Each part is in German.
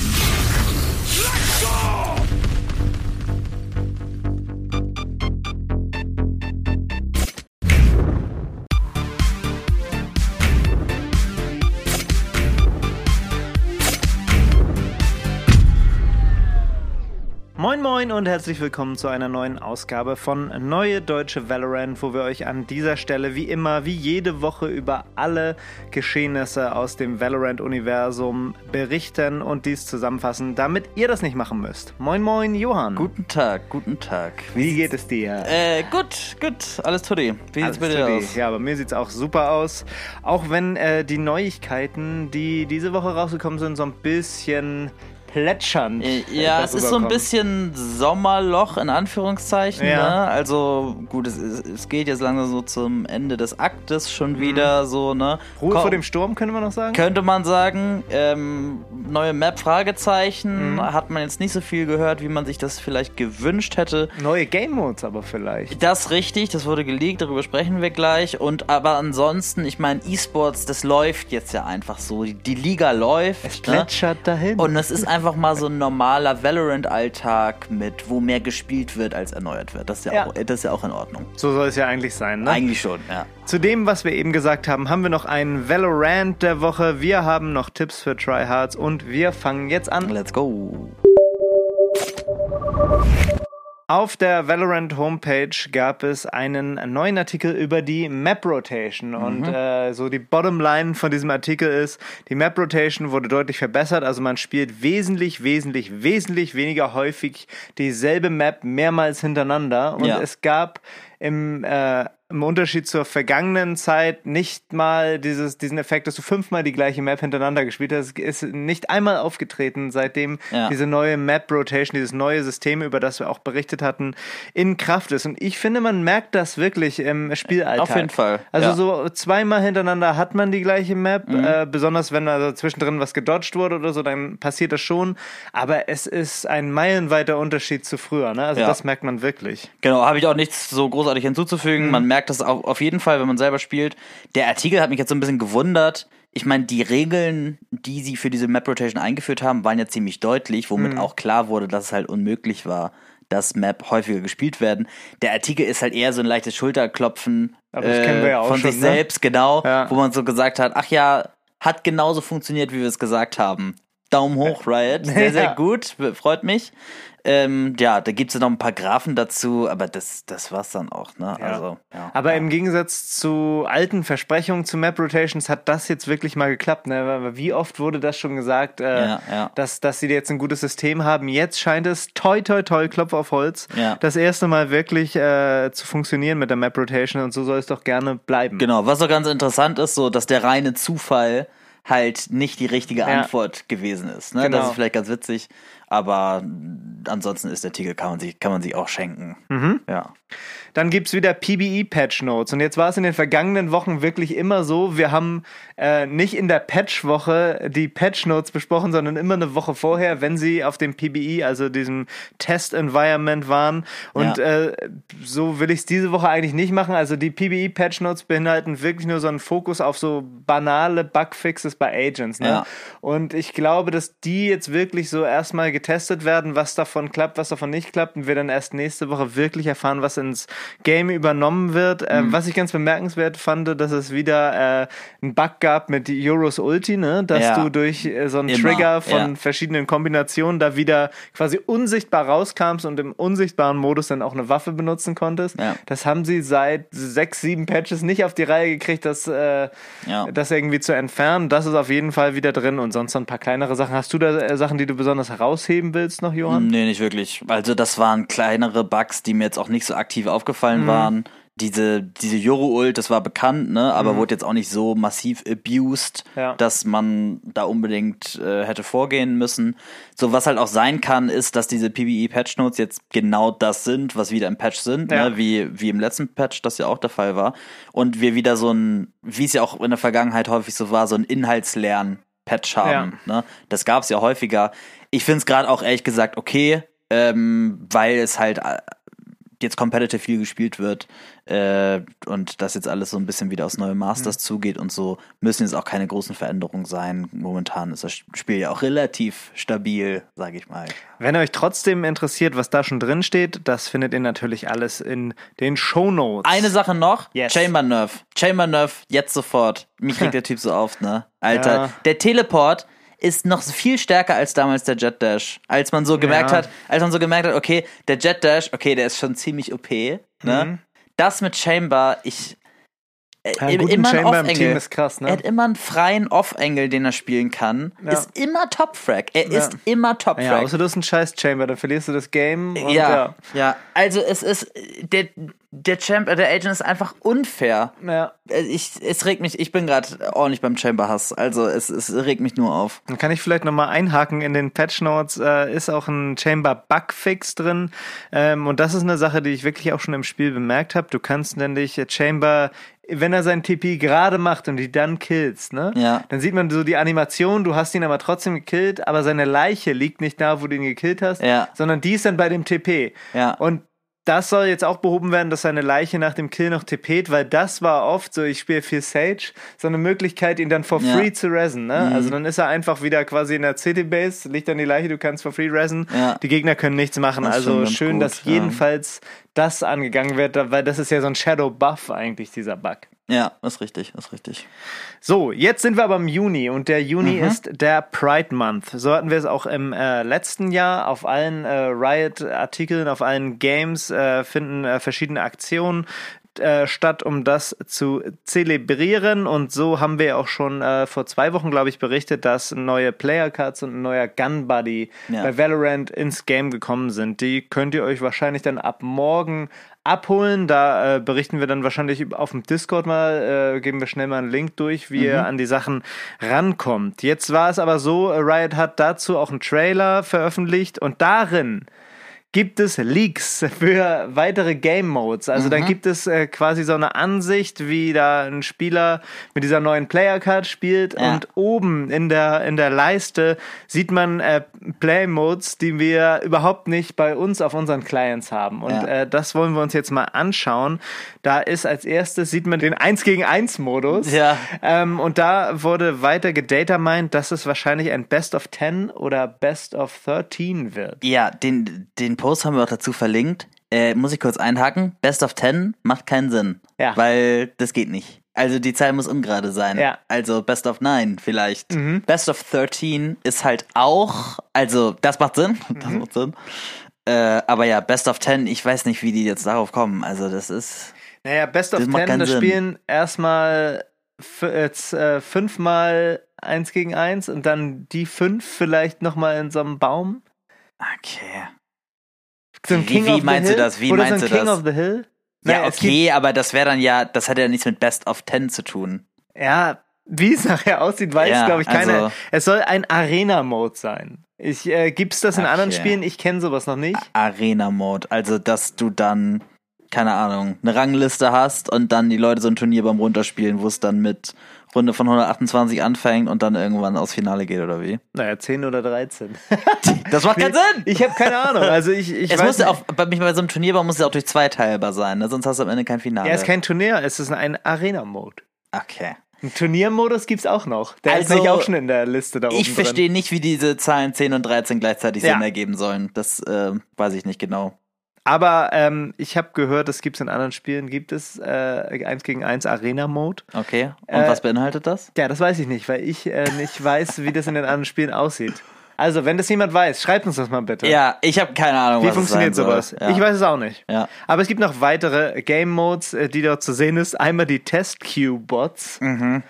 Moin Moin und herzlich willkommen zu einer neuen Ausgabe von Neue Deutsche Valorant, wo wir euch an dieser Stelle wie immer, wie jede Woche über alle Geschehnisse aus dem Valorant-Universum berichten und dies zusammenfassen, damit ihr das nicht machen müsst. Moin Moin, Johann. Guten Tag, guten Tag. Wie geht es dir? Äh, gut, gut, alles tutti. Wie sieht's bei dir aus? Ja, bei mir sieht's auch super aus. Auch wenn äh, die Neuigkeiten, die diese Woche rausgekommen sind, so ein bisschen plätschernd. Ja, es ist so ein bisschen Sommerloch in Anführungszeichen. Ja. Ne? Also gut, es, es geht jetzt langsam so zum Ende des Aktes schon wieder so. Ne? Ruhe Komm, vor dem Sturm, könnte man noch sagen? Könnte man sagen, ähm, neue Map Fragezeichen, Mhm. hat man jetzt nicht so viel gehört, wie man sich das vielleicht gewünscht hätte. Neue Game Modes aber vielleicht. Das richtig, das wurde geleakt, darüber sprechen wir gleich. Und aber ansonsten, ich meine, E-Sports, das läuft jetzt ja einfach so. Die, die Liga läuft. Es ne? plätschert dahin. Und es ist einfach mal so ein normaler Valorant-Alltag mit, wo mehr gespielt wird als erneuert wird. Das ist ja, Ja. Auch, das ist ja auch in Ordnung. so soll es ja eigentlich sein, ne? Eigentlich schon, ja. Zu dem, was wir eben gesagt haben, haben wir noch einen Valorant der Woche. Wir haben noch Tipps für Tryhards und wir fangen jetzt an. Let's go. Auf der Valorant Homepage gab es einen neuen Artikel über die Map Rotation. Und äh, so die Bottomline von diesem Artikel ist, die Map Rotation wurde deutlich verbessert, also man spielt wesentlich, wesentlich, wesentlich weniger häufig dieselbe Map mehrmals hintereinander. Und Ja. es gab im, äh, im Unterschied zur vergangenen Zeit nicht mal dieses, diesen Effekt, dass du fünfmal die gleiche Map hintereinander gespielt hast. Ist nicht einmal aufgetreten, seitdem Ja. diese neue Map Rotation, dieses neue System, über das wir auch berichtet hatten, in Kraft ist. Und ich finde, man merkt das wirklich im Spielalltag. Auf jeden Fall, Also ja. so zweimal hintereinander hat man die gleiche Map, Mhm. äh, besonders wenn also zwischendrin was gedodged wurde oder so, dann passiert das schon. Aber es ist ein meilenweiter Unterschied zu früher. Ne? Also Ja. das merkt man wirklich. Genau, habe ich auch nichts so großartig hinzuzufügen. Mhm. Man merkt das auf, auf jeden Fall, wenn man selber spielt. Der Artikel hat mich jetzt so ein bisschen gewundert. Ich meine, die Regeln, die sie für diese Map Rotation eingeführt haben, waren ja ziemlich deutlich, womit Mhm. auch klar wurde, dass es halt unmöglich war, dass Map häufiger gespielt werden. Der Artikel ist halt eher so ein leichtes Schulterklopfen wir ja auch von schon, sich ne? selbst, genau, Ja. wo man so gesagt hat, ach ja, hat genauso funktioniert, wie wir es gesagt haben. Daumen hoch, Riot. Sehr, sehr Ja. gut, freut mich. Ähm, ja, da gibt es noch ein paar Graphen dazu, aber das, das war's dann auch, ne? Also, ja. Aber im Gegensatz zu alten Versprechungen zu Map Rotations hat das jetzt wirklich mal geklappt. Ne? Wie oft wurde das schon gesagt, äh, Ja, ja. Dass, dass sie jetzt ein gutes System haben. Jetzt scheint es, toi, toi, toi, Klopf auf Holz, Ja. das erste Mal wirklich äh, zu funktionieren mit der Map Rotation und so soll es doch gerne bleiben. Genau, was auch ganz interessant ist, so, dass der reine Zufall halt nicht die richtige Ja. Antwort gewesen ist. Ne? Genau. Das ist vielleicht ganz witzig, aber ansonsten ist der Artikel, kann man sich, kann man sich auch schenken. Mhm. Ja. Dann gibt's wieder PBE-Patch Notes. Und jetzt war es in den vergangenen Wochen wirklich immer so, wir haben äh, nicht in der Patch-Woche die Patch Notes besprochen, sondern immer eine Woche vorher, wenn sie auf dem PBE, also diesem Test-Environment waren. Und Ja. äh, so will ich es diese Woche eigentlich nicht machen. Also die PBE-Patch Notes beinhalten wirklich nur so einen Fokus auf so banale Bugfixes bei Agents. Ne? Ja. Und ich glaube, dass die jetzt wirklich so erstmal getestet werden, was davon klappt, was davon nicht klappt und wir dann erst nächste Woche wirklich erfahren, was ins Game übernommen wird. Mhm. Ähm, was ich ganz bemerkenswert fand, dass es wieder äh, einen Bug gab mit Euros Ulti, ne? dass Ja. du durch äh, so einen Immer, Trigger von ja. verschiedenen Kombinationen da wieder quasi unsichtbar rauskamst und im unsichtbaren Modus dann auch eine Waffe benutzen konntest. Ja. Das haben sie seit sechs, sieben Patches nicht auf die Reihe gekriegt, das, äh, das irgendwie zu entfernen. Das ist auf jeden Fall wieder drin und sonst noch ein paar kleinere Sachen. Hast du da äh, Sachen, die du besonders herausheben willst noch, Johann? Nee, nicht wirklich. Also das waren kleinere Bugs, die mir jetzt auch nicht so aktiv aufgefallen waren. Diese, diese Joro-Ult, das war bekannt, ne, aber wurde jetzt auch nicht so massiv abused, Ja. dass man da unbedingt äh, hätte vorgehen müssen. So, was halt auch sein kann, ist, dass diese PBE-Patch-Notes jetzt genau das sind, was wieder im Patch sind, Ja. ne, wie, wie im letzten Patch das ja auch der Fall war. Und wir wieder so ein, wie es ja auch in der Vergangenheit häufig so war, so ein Inhaltslern-Patch haben. Ne? Das gab es ja häufiger. Ich finde es gerade auch ehrlich gesagt okay, ähm, weil es halt jetzt competitive viel gespielt wird äh, und das jetzt alles so ein bisschen wieder aufs neue Masters mhm. zugeht und so, müssen jetzt auch keine großen Veränderungen sein. Momentan ist das Spiel ja auch relativ stabil, sage ich mal. Wenn euch trotzdem interessiert, was da schon drin steht, das findet ihr natürlich alles in den Show Notes. Eine Sache noch, yes. Chamber Nerf. Chamber Nerf, jetzt sofort. Mich kriegt der Typ so oft, ne? Alter, ja. der Teleport ist noch viel stärker als damals der Jet Dash. Als man so gemerkt ja. hat, als man so gemerkt hat, okay, der Jet Dash, okay, der ist schon ziemlich OP, ne? Mhm. Das mit Chamber, ich, ja, immer ein Off-Engel. Ist krass, ne? Er hat immer einen freien Off-Engel, den er spielen kann. Ja. Ist immer Top-Frag. Er ja. ist immer Top-Frag. Ja, außer du hast einen scheiß Chamber, dann verlierst du das Game. ja, ja. Also es ist der der Champ, der Agent ist einfach unfair. Ja. Ich, es regt mich, ich bin gerade ordentlich beim Chamber-Hass. Also es, es regt mich nur auf. Dann kann ich vielleicht nochmal einhaken. In den Patch Notes äh, ist auch ein Chamber-Bugfix drin. Ähm, und das ist eine Sache, die ich wirklich auch schon im Spiel bemerkt habe. Du kannst nämlich Chamber wenn er seinen TP gerade macht und die dann killst, ne? Ja. Dann sieht man so die Animation, du hast ihn aber trotzdem gekillt, aber seine Leiche liegt nicht da, wo du ihn gekillt hast, ja. sondern die ist dann bei dem TP. Ja. Und das soll jetzt auch behoben werden, dass seine Leiche nach dem Kill noch tippet, weil das war oft so, ich spiele viel Sage, so eine Möglichkeit, ihn dann for free ja. zu resen. Ne? Mhm. Also dann ist er einfach wieder quasi in der City Base, liegt dann die Leiche, du kannst for free resen. Ja. Die Gegner können nichts machen. Das also schön, gut, dass ja. jedenfalls das angegangen wird, weil das ist ja so ein Shadow Buff eigentlich, dieser Bug. Ja, ist richtig, ist richtig. So, jetzt sind wir aber im Juni und der Juni mhm. ist der Pride Month. So hatten wir es auch im äh, letzten Jahr. Auf allen äh, Riot-Artikeln, auf allen Games äh, finden äh, verschiedene Aktionen äh, statt, um das zu zelebrieren. Und so haben wir auch schon äh, vor zwei Wochen, glaube ich, berichtet, dass neue Player Cards und ein neuer Gun Buddy ja. bei Valorant ins Game gekommen sind. Die könnt ihr euch wahrscheinlich dann ab morgen abholen. Da äh, berichten wir dann wahrscheinlich auf dem Discord mal, äh, geben wir schnell mal einen Link durch, wie mhm. ihr an die Sachen rankommt. Jetzt war es aber so, Riot hat dazu auch einen Trailer veröffentlicht und darin gibt es Leaks für weitere Game Modes. Also mhm. dann gibt es äh, quasi so eine Ansicht, wie da ein Spieler mit dieser neuen Player Card spielt ja. und oben in der in der Leiste sieht man äh, Play Modes, die wir überhaupt nicht bei uns auf unseren Clients haben. Und ja. äh, das wollen wir uns jetzt mal anschauen. Da ist als erstes sieht man den 1 gegen 1 Modus. Ja. Ähm, und da wurde weiter gedatamined, dass es wahrscheinlich ein Best of 10 oder Best of 13 wird. Ja, den den Post haben wir auch dazu verlinkt. Äh, muss ich kurz einhaken. Best of 10 macht keinen Sinn. Ja. Weil das geht nicht. Also die Zahl muss ungerade sein. Ja. Also Best of 9 vielleicht. Mhm. Best of 13 ist halt auch, also das macht Sinn. Das mhm. macht Sinn. Äh, aber ja, Best of 10, ich weiß nicht, wie die jetzt darauf kommen. Also das ist. Naja, Best of 10, das spielen erstmal jetzt, äh, fünfmal eins gegen eins und dann die fünf vielleicht nochmal in so einem Baum. Okay. So ein King wie, wie meinst du das? Wie Oder meinst so ein du King das? of the Hill? Ja, Nein, okay, aber das wäre dann ja, das hat ja nichts mit Best of Ten zu tun. Ja, wie es nachher aussieht, weiß, ja, glaube ich, keiner. Also, es soll ein Arena-Mode sein. Ich, äh, gibt's das in okay. anderen Spielen? Ich kenne sowas noch nicht. Arena-Mode, also dass du dann, keine Ahnung, eine Rangliste hast und dann die Leute so ein Turnier beim Runterspielen, wo es dann mit Runde von 128 anfängt und dann irgendwann aufs Finale geht, oder wie? Naja, 10 oder 13. das macht keinen Sinn! Ich habe keine Ahnung. Also ich, ich es muss ja auch, bei, bei so einem Turnierbau muss es auch durch zwei teilbar sein, ne? sonst hast du am Ende kein Finale. Ja, es ist kein Turnier, es ist ein Arena-Mode. Okay. Ein Turniermodus gibt's auch noch. Der also, ist nicht auch schon in der Liste da oben. Ich verstehe nicht, wie diese Zahlen 10 und 13 gleichzeitig ja. Sinn ergeben sollen. Das äh, weiß ich nicht genau. Aber ähm, ich habe gehört, es gibt in anderen Spielen, gibt es äh, 1 gegen 1 Arena-Mode. Okay, und äh, was beinhaltet das? Ja, das weiß ich nicht, weil ich äh, nicht weiß, wie das in den anderen Spielen aussieht. Also, wenn das jemand weiß, schreibt uns das mal bitte. Ja, ich habe keine Ahnung, Wie funktioniert sowas? Ja. Ich weiß es auch nicht. Ja. Aber es gibt noch weitere Game Modes, äh, die dort zu sehen ist. Einmal die Test Queue Bots. Mhm.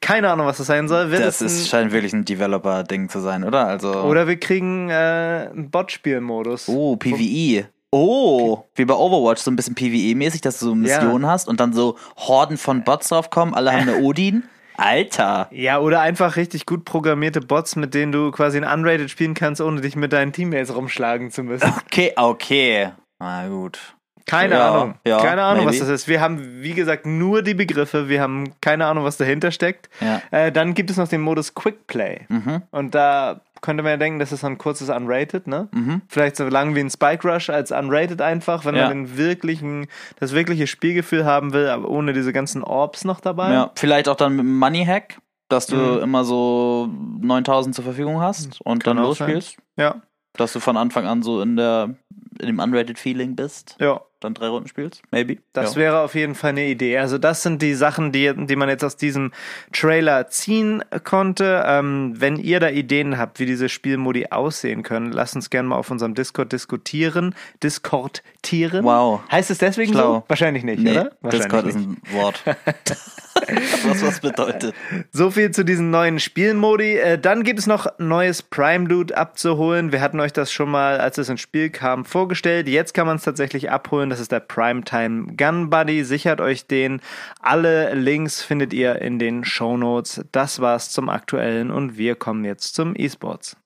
Keine Ahnung, was das sein soll. Wird das ist, scheint wirklich ein Developer-Ding zu sein, oder? Also oder wir kriegen äh, einen Bot-Spiel-Modus. Oh, PvE. Oh, wie bei Overwatch, so ein bisschen PvE-mäßig, dass du so Missionen ja. hast und dann so Horden von Bots draufkommen, alle haben eine Odin. Alter. Ja, oder einfach richtig gut programmierte Bots, mit denen du quasi ein Unrated spielen kannst, ohne dich mit deinen Teammates rumschlagen zu müssen. Okay, okay. Na gut. Keine ja, Ahnung. Ja, keine Ahnung, maybe. was das ist. Wir haben, wie gesagt, nur die Begriffe. Wir haben keine Ahnung, was dahinter steckt. Ja. Äh, dann gibt es noch den Modus Quick Play. Mhm. Und da könnte man ja denken, das ist ein kurzes Unrated, ne? Mhm. Vielleicht so lang wie ein Spike Rush als Unrated einfach, wenn Ja. man den wirklichen, das wirkliche Spielgefühl haben will, aber ohne diese ganzen Orbs noch dabei. Ja, vielleicht auch dann mit einem Money Hack, dass du Mhm. immer so 9000 zur Verfügung hast und Kann dann auch sein. losspielst. Ja, Dass du von Anfang an so in der in dem unrated Feeling bist, ja. dann drei Runden spielst, maybe. Das ja. wäre auf jeden Fall eine Idee. Also das sind die Sachen, die, die man jetzt aus diesem Trailer ziehen konnte. Ähm, wenn ihr da Ideen habt, wie diese Spielmodi aussehen können, lasst uns gerne mal auf unserem Discord diskutieren. Discordieren. Wow. Heißt es deswegen Schlau. so? Wahrscheinlich nicht, Nee, oder? Wahrscheinlich Discord nicht. ist ein Wort. was was bedeutet. So viel zu diesen neuen Spielmodi. Äh, dann gibt es noch neues Prime Loot abzuholen. Wir hatten euch das schon mal, als es ins Spiel kam, vorgestellt. Jetzt kann man es tatsächlich abholen. Das ist der Primetime Gun Buddy. Sichert euch den. Alle Links findet ihr in den Show Notes. Das war's zum aktuellen und wir kommen jetzt zum E-Sports.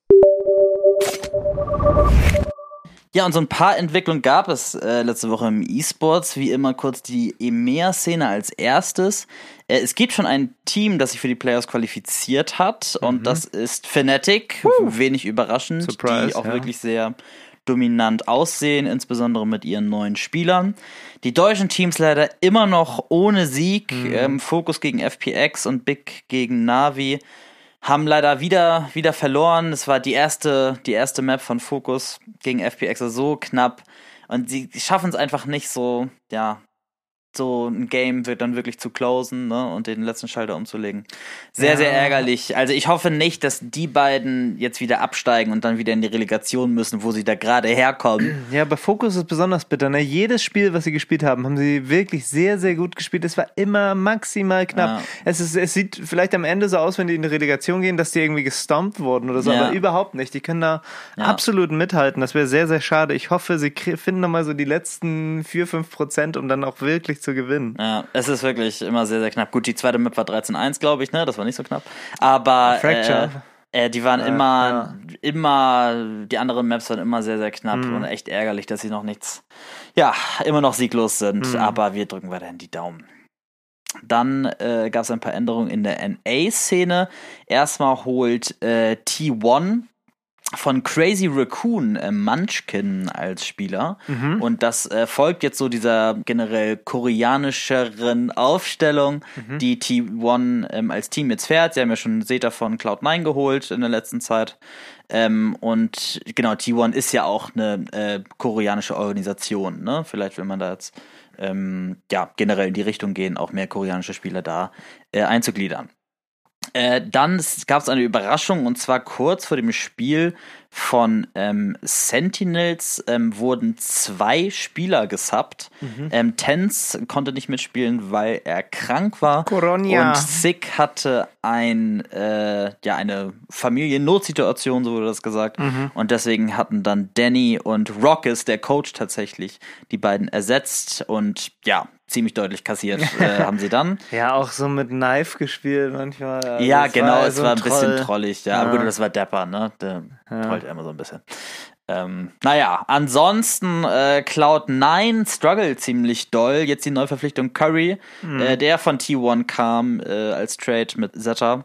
Ja, und so ein paar Entwicklungen gab es äh, letzte Woche im E-Sports. Wie immer kurz die EMEA-Szene als erstes. Äh, es gibt schon ein Team, das sich für die Playoffs qualifiziert hat. Und das ist Fnatic. Wenig überraschend. Surprise, die auch ja. wirklich sehr dominant aussehen, insbesondere mit ihren neuen Spielern. Die deutschen Teams leider immer noch ohne Sieg. Ähm, Fokus gegen FPX und Big gegen Navi haben leider wieder, wieder verloren. Es war die erste, die erste Map von Focus gegen FPX so knapp. Und sie schaffen es einfach nicht so, ja, so ein Game wird dann wirklich zu closen ne, und den letzten Schalter umzulegen. Sehr, Ja. sehr ärgerlich. Also ich hoffe nicht, dass die beiden jetzt wieder absteigen und dann wieder in die Relegation müssen, wo sie da gerade herkommen. Ja, bei Focus ist besonders bitter. Ne? Jedes Spiel, was sie gespielt haben, haben sie wirklich sehr, sehr gut gespielt. Es war immer maximal knapp. Ja. Es, ist, es sieht vielleicht am Ende so aus, wenn die in die Relegation gehen, dass die irgendwie gestompt wurden oder so, Ja. aber überhaupt nicht. Die können da absolut mithalten. Das wäre sehr, sehr schade. Ich hoffe, sie finden nochmal so die letzten 4, 5 Prozent, um dann auch wirklich zu gewinnen. Ja, es ist wirklich immer sehr, sehr knapp. Gut, die zweite Map war 13-1, glaube ich, ne? Das war nicht so knapp. Aber Fracture. Äh, äh, die waren Äh, immer, ja. immer, die anderen Maps waren immer sehr, sehr knapp Mhm. und echt ärgerlich, dass sie noch nichts, ja, immer noch sieglos sind. Mhm. Aber wir drücken weiterhin die Daumen. Dann äh, gab es ein paar Änderungen in der NA-Szene. Erstmal holt äh, T1 von Crazy Raccoon äh, Munchkin als Spieler. Mhm. Und das äh, folgt jetzt so dieser generell koreanischeren Aufstellung, Mhm. die T1 ähm, als Team jetzt fährt. Sie haben ja schon Zeta von Cloud9 geholt in der letzten Zeit. Ähm, und genau, T1 ist ja auch eine äh, koreanische Organisation. Ne? Vielleicht will man da jetzt ähm, ja, generell in die Richtung gehen, auch mehr koreanische Spieler da äh, einzugliedern. Äh, dann gab es eine Überraschung und zwar kurz vor dem Spiel von ähm, Sentinels ähm, wurden zwei Spieler gesubbt. Ähm, Tens konnte nicht mitspielen, weil er krank war. Corona. Und Sick hatte ein, äh, ja, eine Familiennotsituation, so wurde das gesagt. Und deswegen hatten dann Danny und Rockes, der Coach tatsächlich, die beiden ersetzt und ja, ziemlich deutlich kassiert äh, haben sie dann. Ja, auch so mit Knife gespielt manchmal. Also Ja, es genau, war es so war ein bisschen Troll. trollig, ja. Aber Ja. gut, das war Dapper, ne? Der trollt ja immer so ein bisschen. Ähm, naja, ansonsten äh, Cloud9 struggle ziemlich doll. Jetzt die Neuverpflichtung Curry, Mhm. äh, der von T1 kam äh, als Trade mit Zeta.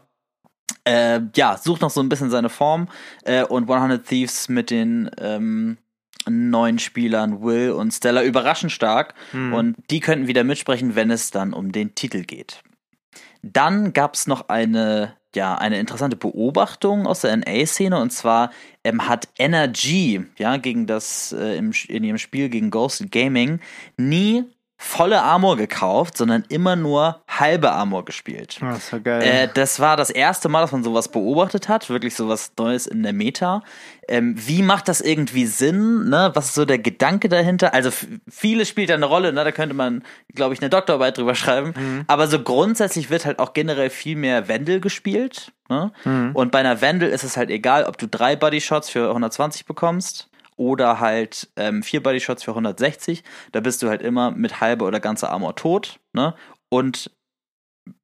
Äh, ja, sucht noch so ein bisschen seine Form. Äh, und 100 Thieves mit den ähm, neuen Spielern Will und Stella überraschend stark. Mhm. Und die könnten wieder mitsprechen, wenn es dann um den Titel geht. Dann gab es noch eine, ja, eine interessante Beobachtung aus der NA-Szene und zwar ähm, hat NRG, ja, gegen das, äh, im, in ihrem Spiel gegen Ghost Gaming nie volle Armor gekauft, sondern immer nur halbe Armor gespielt. Ah, Das war geil. Äh, das war das erste Mal, dass man sowas beobachtet hat, wirklich sowas Neues in der Meta. Ähm, wie macht das irgendwie Sinn? Ne? Was ist so der Gedanke dahinter? Also vieles spielt da eine Rolle, ne? da könnte man, glaube ich, eine Doktorarbeit drüber schreiben. Aber so grundsätzlich wird halt auch generell viel mehr Wendel gespielt. Ne? Und bei einer Wendel ist es halt egal, ob du drei Bodyshots für 120 bekommst oder halt ähm, vier Bodyshots für 160. Da bist du halt immer mit halbe oder ganze Armor tot. Ne? Und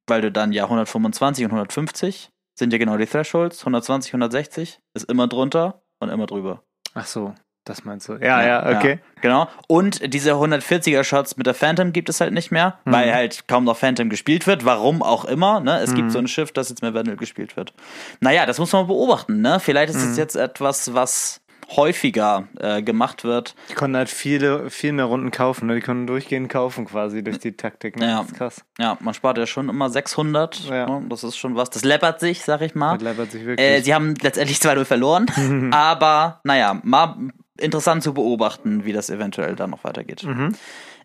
weil du dann ja 125 und 150 sind ja genau die Thresholds. 120, 160 ist immer drunter und immer drüber. Ach so. Das meinst du? Ja, ja, okay. Ja, genau. Und diese 140er Shots mit der Phantom gibt es halt nicht mehr, mhm. weil halt kaum noch Phantom gespielt wird. Warum auch immer. Ne? Es mhm. gibt so ein Schiff, das jetzt mehr Vandal gespielt wird. Naja, das muss man beobachten. Ne? Vielleicht ist es mhm. jetzt etwas, was häufiger äh, gemacht wird. Die konnten halt viele, viel mehr Runden kaufen. Ne? Die konnten durchgehend kaufen quasi durch die Taktik. Ne? Ja. Das ist krass. Ja, man spart ja schon immer 600. Ja. Ne? Das ist schon was. Das läppert sich, sag ich mal. Das läppert sich wirklich. Äh, sie haben letztendlich 2-0 verloren. aber naja, mal interessant zu beobachten, wie das eventuell dann noch weitergeht. Mhm.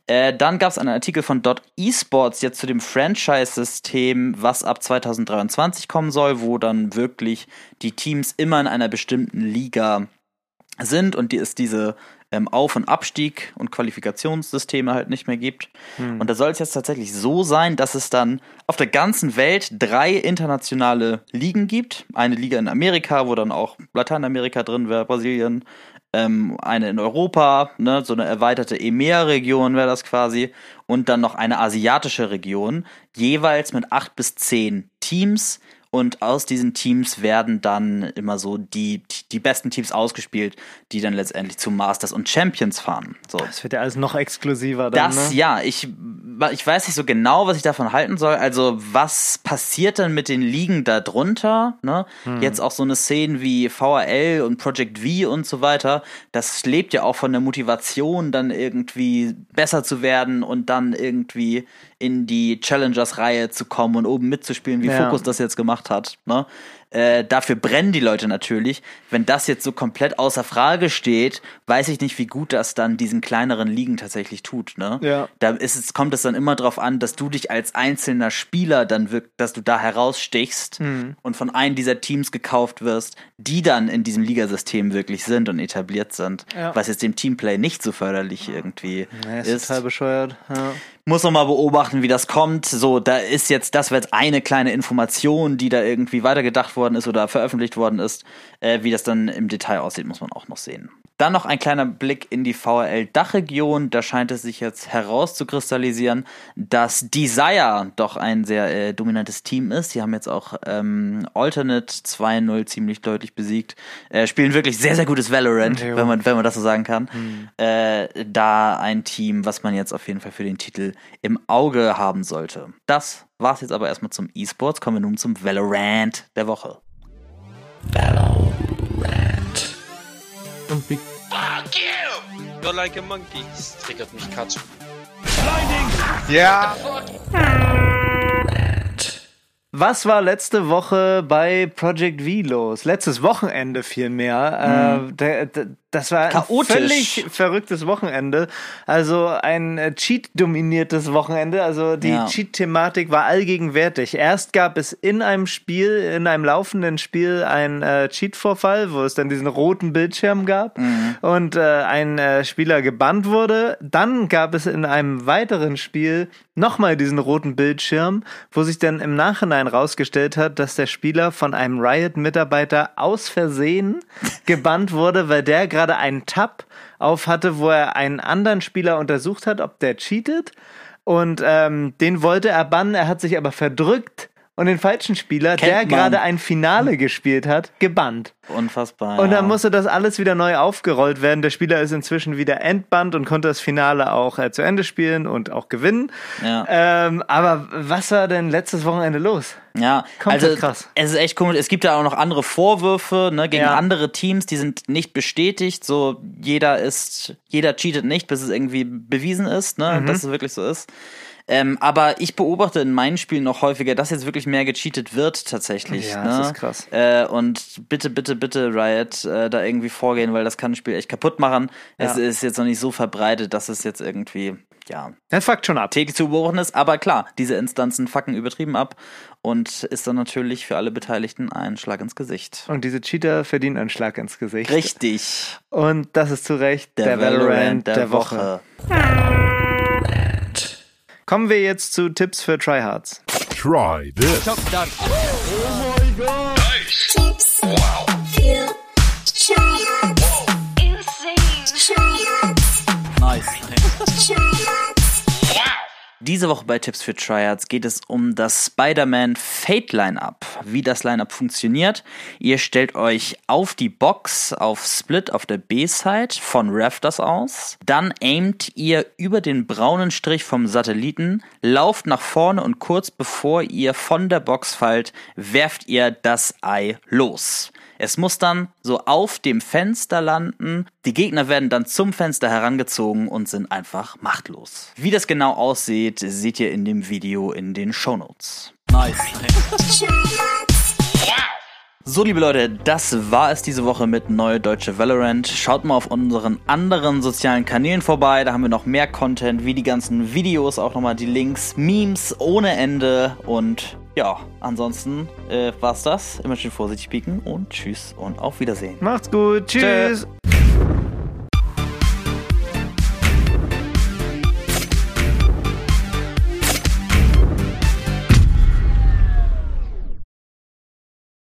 Äh, dann gab es einen Artikel von Dot Esports jetzt zu dem Franchise-System, was ab 2023 kommen soll, wo dann wirklich die Teams immer in einer bestimmten Liga sind und die es diese ähm, Auf- und Abstieg und Qualifikationssysteme halt nicht mehr gibt. Hm. Und da soll es jetzt tatsächlich so sein, dass es dann auf der ganzen Welt drei internationale Ligen gibt. Eine Liga in Amerika, wo dann auch Lateinamerika drin wäre, Brasilien, ähm, eine in Europa, ne, so eine erweiterte EMEA-Region wäre das quasi, und dann noch eine asiatische Region, jeweils mit acht bis zehn Teams, und aus diesen Teams werden dann immer so die, die besten Teams ausgespielt, die dann letztendlich zu Masters und Champions fahren. So. Das wird ja alles noch exklusiver dann. Das, ne? ja, ich, ich weiß nicht so genau, was ich davon halten soll. Also, was passiert dann mit den Ligen da drunter? Ne? Hm. Jetzt auch so eine Szene wie VRL und Project V und so weiter. Das lebt ja auch von der Motivation, dann irgendwie besser zu werden und dann irgendwie in die Challengers-Reihe zu kommen und oben mitzuspielen, wie ja. Focus das jetzt gemacht hat. Ne? Äh, dafür brennen die Leute natürlich. Wenn das jetzt so komplett außer Frage steht, weiß ich nicht, wie gut das dann diesen kleineren Ligen tatsächlich tut. Ne? Ja. Da ist es, kommt es dann immer darauf an, dass du dich als einzelner Spieler dann wirkt, dass du da herausstichst mhm. und von einem dieser Teams gekauft wirst, die dann in diesem Ligasystem wirklich sind und etabliert sind. Ja. Was jetzt dem Teamplay nicht so förderlich irgendwie ja, ist. ist. total bescheuert. Ja muss noch mal beobachten, wie das kommt. So, da ist jetzt, das wird eine kleine Information, die da irgendwie weitergedacht worden ist oder veröffentlicht worden ist. Äh, wie das dann im Detail aussieht, muss man auch noch sehen. Dann noch ein kleiner Blick in die VRL-Dachregion. Da scheint es sich jetzt herauszukristallisieren, dass Desire doch ein sehr äh, dominantes Team ist. Sie haben jetzt auch ähm, Alternate 2-0 ziemlich deutlich besiegt. Äh, spielen wirklich sehr, sehr gutes Valorant, ja. wenn, man, wenn man das so sagen kann. Mhm. Äh, da ein Team, was man jetzt auf jeden Fall für den Titel im Auge haben sollte. Das war's jetzt aber erstmal zum E-Sports. Kommen wir nun zum Valorant der Woche. Valorant. Und Big. Fuck you! You're like a monkey. Das triggert mich Katsch. Blinding! Ja! Was war letzte Woche bei Project V los? Letztes Wochenende vielmehr. Mhm. Äh, der, das war Chaotisch. ein völlig verrücktes Wochenende. Also ein äh, Cheat-dominiertes Wochenende. Also die ja. Cheat-Thematik war allgegenwärtig. Erst gab es in einem Spiel, in einem laufenden Spiel, einen äh, Cheat-Vorfall, wo es dann diesen roten Bildschirm gab mhm. und äh, ein äh, Spieler gebannt wurde. Dann gab es in einem weiteren Spiel nochmal diesen roten Bildschirm, wo sich dann im Nachhinein rausgestellt hat, dass der Spieler von einem Riot-Mitarbeiter aus Versehen gebannt wurde, weil der gerade gerade einen Tab auf hatte, wo er einen anderen Spieler untersucht hat, ob der cheatet. Und ähm, den wollte er bannen, er hat sich aber verdrückt und den falschen Spieler, Kennt der gerade ein Finale gespielt hat, gebannt. Unfassbar. Und dann ja. musste das alles wieder neu aufgerollt werden. Der Spieler ist inzwischen wieder entbannt und konnte das Finale auch äh, zu Ende spielen und auch gewinnen. Ja. Ähm, aber was war denn letztes Wochenende los? Ja, Komplett also krass. es ist echt komisch. Es gibt ja auch noch andere Vorwürfe ne, gegen ja. andere Teams, die sind nicht bestätigt. So jeder ist, jeder cheatet nicht, bis es irgendwie bewiesen ist, ne, mhm. dass es wirklich so ist. Ähm, aber ich beobachte in meinen Spielen noch häufiger, dass jetzt wirklich mehr gecheatet wird tatsächlich. Ja, ne? das ist krass. Äh, und bitte, bitte, bitte Riot äh, da irgendwie vorgehen, weil das kann ein Spiel echt kaputt machen. Ja. Es ist jetzt noch nicht so verbreitet, dass es jetzt irgendwie ja. Das fuckt schon ab. Täglich zu beobachten ist, aber klar, diese Instanzen fucken übertrieben ab und ist dann natürlich für alle Beteiligten ein Schlag ins Gesicht. Und diese Cheater verdienen einen Schlag ins Gesicht. Richtig. Und das ist zu Recht der, der Valorant, Valorant der, der, Woche. Woche. Kommen wir jetzt zu Tipps für Tryhards. Try this. Oh my god. Nice. Tipps wow. Diese Woche bei Tipps für Triads geht es um das Spider-Man Fate Lineup. Wie das Lineup funktioniert. Ihr stellt euch auf die Box auf Split auf der B-Side von Rafters aus. Dann aimt ihr über den braunen Strich vom Satelliten, lauft nach vorne und kurz bevor ihr von der Box fallt, werft ihr das Ei los. Es muss dann so auf dem Fenster landen. Die Gegner werden dann zum Fenster herangezogen und sind einfach machtlos. Wie das genau aussieht, seht ihr in dem Video in den Shownotes. Nice. So, liebe Leute, das war es diese Woche mit Neue Deutsche Valorant. Schaut mal auf unseren anderen sozialen Kanälen vorbei. Da haben wir noch mehr Content, wie die ganzen Videos, auch nochmal die Links, Memes ohne Ende. Und ja, ansonsten äh, war's das. Immer schön vorsichtig pieken und tschüss und auf Wiedersehen. Macht's gut. Tschüss. Tschö.